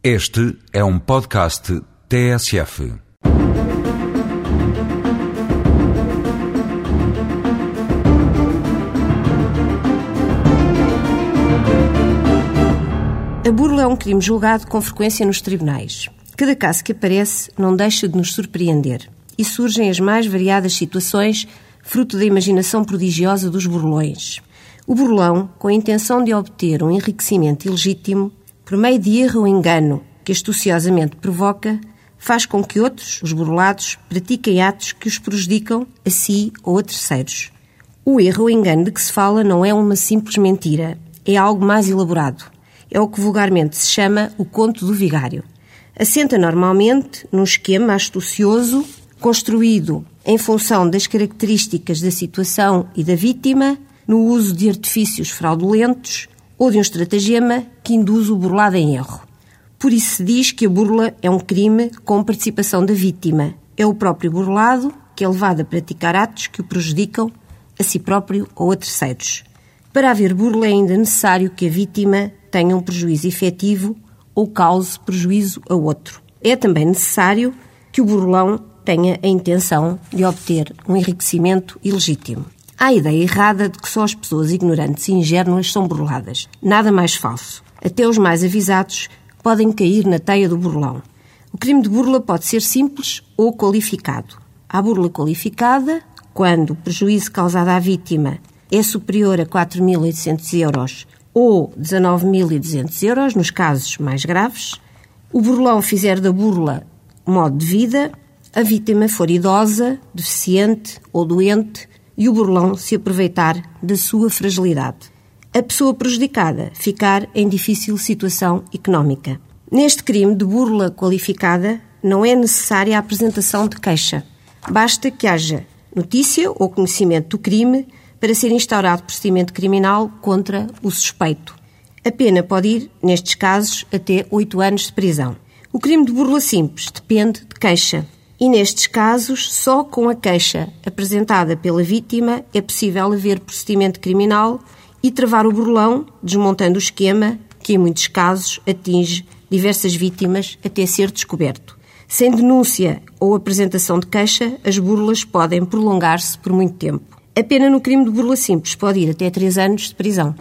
Este é um podcast TSF. A burla é um crime julgado com frequência nos tribunais. Cada caso que aparece não deixa de nos surpreender e surgem as mais variadas situações fruto da imaginação prodigiosa dos burlões. O burlão, com a intenção de obter um enriquecimento ilegítimo, por meio de erro ou engano que astuciosamente provoca, faz com que outros, os burlados, pratiquem atos que os prejudicam a si ou a terceiros. O erro ou engano de que se fala não é uma simples mentira, é algo mais elaborado. É o que vulgarmente se chama o conto do vigário. Assenta normalmente num esquema astucioso construído em função das características da situação e da vítima, no uso de artifícios fraudulentos ou de um estratagema que induz o burlado em erro. Por isso se diz que a burla é um crime com participação da vítima. É o próprio burlado que é levado a praticar atos que o prejudicam a si próprio ou a terceiros. Para haver burla é ainda necessário que a vítima tenha um prejuízo efetivo ou cause prejuízo a outro. É também necessário que o burlão tenha a intenção de obter um enriquecimento ilegítimo. Há a ideia errada de que só as pessoas ignorantes e ingênuas são burladas. Nada mais falso. Até os mais avisados podem cair na teia do burlão. O crime de burla pode ser simples ou qualificado. Há burla qualificada quando o prejuízo causado à vítima é superior a 4.800 euros ou 19.200 euros, nos casos mais graves. O burlão fizer da burla modo de vida, a vítima for idosa, deficiente ou doente e o burlão se aproveitar da sua fragilidade. A pessoa prejudicada ficar em difícil situação económica. Neste crime de burla qualificada, não é necessária a apresentação de queixa. Basta que haja notícia ou conhecimento do crime para ser instaurado procedimento criminal contra o suspeito. A pena pode ir, nestes casos, até oito anos de prisão. O crime de burla simples depende de queixa. E nestes casos, só com a queixa apresentada pela vítima é possível haver procedimento criminal e travar o burlão, desmontando o esquema que, em muitos casos, atinge diversas vítimas até ser descoberto. Sem denúncia ou apresentação de queixa, as burlas podem prolongar-se por muito tempo. A pena no crime de burla simples pode ir até três anos de prisão.